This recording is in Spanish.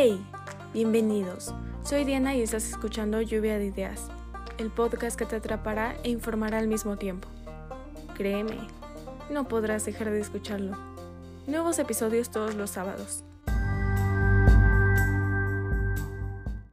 ¡Hey! Bienvenidos. Soy Diana y estás escuchando Lluvia de Ideas, el podcast que te atrapará e informará al mismo tiempo. Créeme, no podrás dejar de escucharlo. Nuevos episodios todos los sábados.